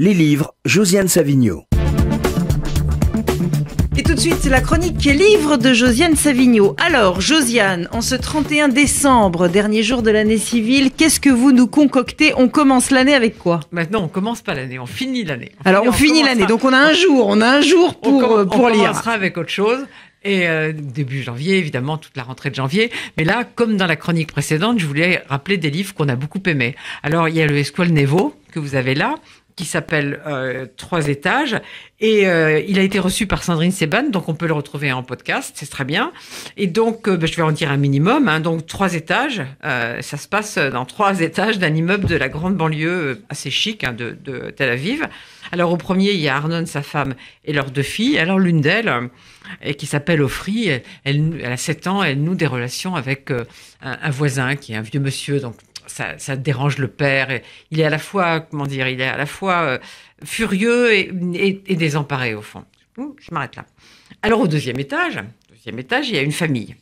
Les livres, Josiane Savigno. Et tout de suite, c'est la chronique livre de Josiane Savigno. Alors, Josiane, en ce 31 décembre, dernier jour de l'année civile, qu'est-ce que vous nous concoctez On commence l'année avec quoi Maintenant, on commence pas l'année, on finit l'année. Alors, on, finit l'année, donc on a un jour, on a un jour pour, on, euh, pour on lire. commencera avec autre chose. Et euh, début janvier, évidemment, toute la rentrée de janvier. Mais là, comme dans la chronique précédente, je voulais rappeler des livres qu'on a beaucoup aimés. Alors, il y a le Esqual Nevo que vous avez là, qui s'appelle euh, Trois étages. Et euh, il a été reçu par Sandrine Seban, donc on peut le retrouver en podcast, c'est très bien. Et donc, euh, ben, je vais en dire un minimum. Hein, donc, trois étages, ça se passe dans trois étages d'un immeuble de la grande banlieue assez chic hein, de, Tel Aviv. Alors, au premier, il y a Arnon, sa femme, et leurs deux filles. Alors, l'une d'elles, qui s'appelle Offri, elle, a 7 ans, elle noue des relations avec un, un voisin qui est un vieux monsieur, donc ça, dérange le père. Il est à la fois, comment dire, il est à la fois euh, furieux et, désemparé au fond. Je m'arrête là. Alors au deuxième étage, deuxième étage, il y a une famille.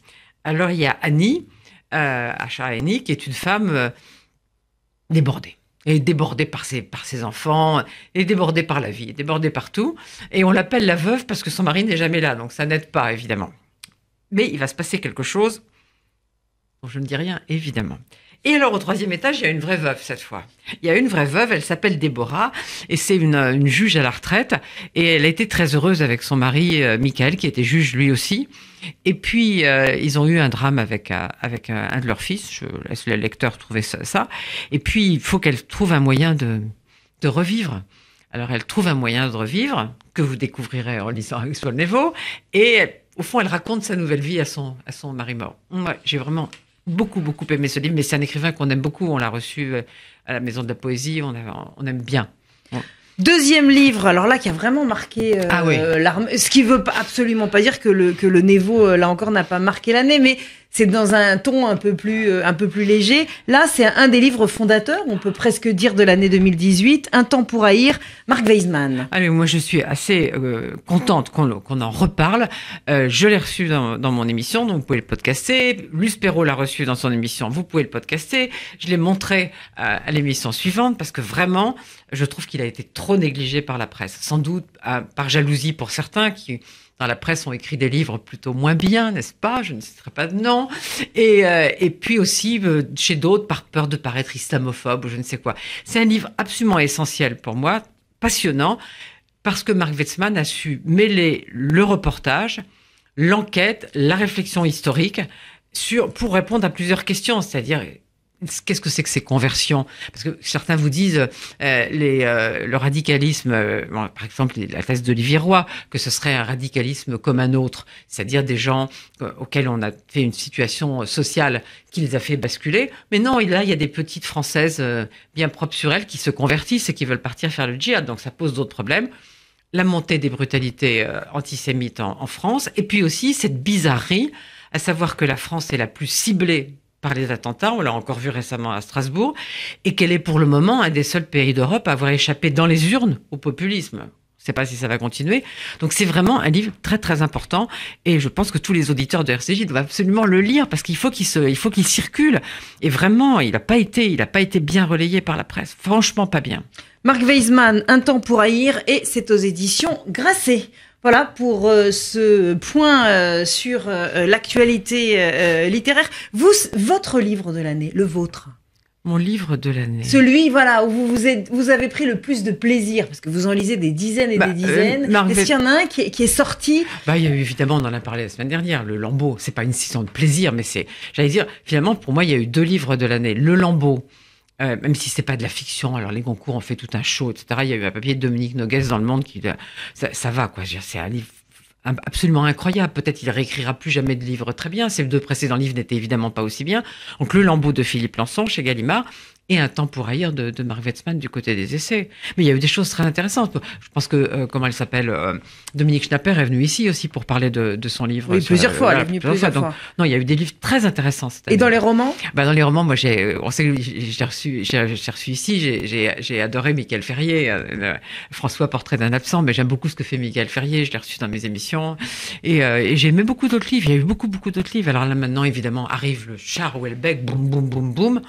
Alors il y a Annie, euh, Annie, qui est une femme euh, débordée. Et débordée par ses, par ses enfants, débordée par la vie, débordée par tout. Et on l'appelle la veuve parce que son mari n'est jamais là, donc ça n'aide pas, évidemment. Mais il va se passer quelque chose je ne dis rien, évidemment. Et alors au troisième étage, il y a une vraie veuve cette fois. Il y a une vraie veuve, elle s'appelle Déborah, et c'est une, une, juge à la retraite, et elle a été très heureuse avec son mari euh, Michael, qui était juge lui aussi. Et puis euh, ils ont eu un drame avec euh, avec un, de leurs fils. Je laisse le lecteur trouver ça. Et puis il faut qu'elle trouve un moyen de de revivre. Alors elle trouve un moyen de revivre que vous découvrirez en lisant Axel Nevo, et au fond elle raconte sa nouvelle vie à son à son mari mort. Ouais, j'ai vraiment beaucoup, beaucoup aimé ce livre, mais c'est un écrivain qu'on aime beaucoup. On l'a reçu euh, à la Maison de la Poésie, on, a, on aime bien. Ouais. Deuxième livre, alors là qui a vraiment marqué euh, ah oui. l'arme, ce qui veut absolument pas dire que le que le Névo là encore n'a pas marqué l'année, mais c'est dans un ton un peu plus un peu plus léger. Là, c'est un des livres fondateurs, on peut presque dire de l'année 2018, Un temps pour haïr, Marc Weisman. Allez, moi je suis assez euh, contente qu'on qu en reparle. Euh, je l'ai reçu dans, dans, mon émission, donc vous pouvez le podcaster. Luce Perrault l'a reçu dans son émission, vous pouvez le podcaster. Je l'ai montré à, à l'émission suivante parce que vraiment, je trouve qu'il a été trop négligé par la presse. Sans doute par jalousie pour certains qui dans la presse ont écrit des livres plutôt moins bien, n'est-ce pas? Je ne citerai pas de nom. Et, euh, et puis aussi euh, chez d'autres par peur de paraître islamophobe ou je ne sais quoi. C'est un livre absolument essentiel pour moi, passionnant, parce que Marc Wetzmann a su mêler le reportage, l'enquête, la réflexion historique sur, pour répondre à plusieurs questions, c'est-à-dire Qu'est-ce que c'est que ces conversions? Parce que certains vous disent euh, les, euh, le radicalisme, euh, bon, par exemple la thèse d'Olivier Roy, que ce serait un radicalisme comme un autre, c'est-à-dire des gens euh, auxquels on a fait une situation sociale qui les a fait basculer. Mais non, là il y a des petites françaises euh, bien propres sur elles qui se convertissent et qui veulent partir faire le djihad, donc ça pose d'autres problèmes. La montée des brutalités euh, antisémites en, en France, et puis aussi cette bizarrerie, à savoir que la France est la plus ciblée par les attentats, on l'a encore vu récemment à Strasbourg, et qu'elle est pour le moment un des seuls pays d'Europe à avoir échappé dans les urnes au populisme. Je ne sais pas si ça va continuer. Donc c'est vraiment un livre très très important et je pense que tous les auditeurs de RCJ doivent absolument le lire parce qu'il faut qu'il circule. Et vraiment, il n'a pas été, pas été bien relayé par la presse. Franchement, pas bien. Marc Weisman, Un temps pour haïr et c'est aux éditions Grasset. Voilà pour euh, ce point euh, sur euh, l'actualité littéraire. Vous, votre livre de l'année, le vôtre mon livre de l'année. Celui, voilà, où vous, vous, êtes, vous, avez pris le plus de plaisir, parce que vous en lisez des dizaines et bah, des dizaines. Euh, Est-ce qu'il y en a un qui est, qui est sorti? Bah, Il y a eu, évidemment, on en a parlé la semaine dernière, le Lambeau. C'est pas une session de plaisir, mais c'est, j'allais dire, finalement, pour moi, il y a eu deux livres de l'année. Le Lambeau, euh, même si c'est pas de la fiction, alors les Goncourt ont fait tout un show, etc. Il y a eu un papier de Dominique Noguès dans Le Monde qui, ça, ça va, quoi. C'est un livre absolument incroyable. Peut-être il réécrira plus jamais de livres très bien. Ces deux précédents livres n'étaient évidemment pas aussi bien. Donc le Lambeau de Philippe Lançon chez Gallimard et un temps pour ailleurs de, de Mark Wetzmann du côté des essais. Mais il y a eu des choses très intéressantes. Je pense que, euh, comment elle s'appelle, euh, Dominique Schnapper est venue ici aussi pour parler de, de son livre. Oui, plusieurs fois, elle est venue plusieurs fois. Donc, non, il y a eu des livres très intéressants. Et dans les romans bah, Dans les romans, moi, j'ai, on sait que j'ai reçu, j'ai reçu ici, j'ai adoré Michael Ferrier, euh, François Portrait d'un absent, mais j'aime beaucoup ce que fait Michael Ferrier, je l'ai reçu dans mes émissions. Et, et j'ai aimé beaucoup d'autres livres, il y a eu beaucoup, beaucoup d'autres livres. Alors là, maintenant, évidemment, arrive le char Houellebecq, boum, boum, boum, boum.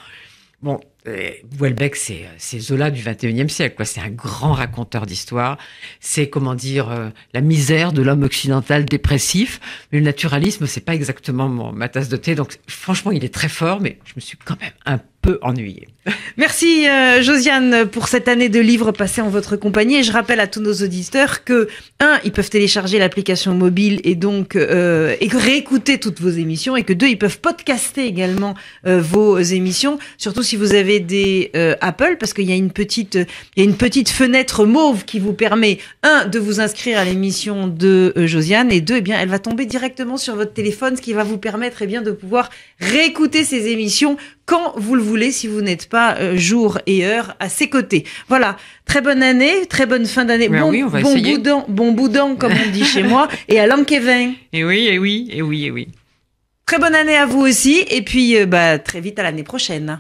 Bon, euh, Houellebecq, c'est c'est Zola du 21e siècle, quoi. C'est un grand raconteur d'histoire. C'est comment dire euh, la misère de l'homme occidental dépressif. Mais le naturalisme, c'est pas exactement mon, ma tasse de thé. Donc, franchement, il est très fort, mais je me suis quand même un peu ennuyée. Merci euh, Josiane pour cette année de livres passés en votre compagnie. Et je rappelle à tous nos auditeurs que, un, ils peuvent télécharger l'application mobile et donc euh, et réécouter toutes vos émissions, et que deux, ils peuvent podcaster également euh, vos émissions, surtout si vous avez des euh, Apple, parce qu'il y a une petite il y a une petite fenêtre mauve qui vous permet un de vous inscrire à l'émission de Josiane et deux, eh bien, elle va tomber directement sur votre téléphone, ce qui va vous permettre eh bien de pouvoir réécouter ces émissions quand vous le voulez, si vous n'êtes pas euh, jour et heure à ses côtés. Voilà, très bonne année, très bonne fin d'année, Ben bon, oui, boudin, bon boudin comme on dit chez moi, et à Kevin. Et oui, et oui, et oui, et oui. Très bonne année à vous aussi, et puis euh, bah, très vite à l'année prochaine.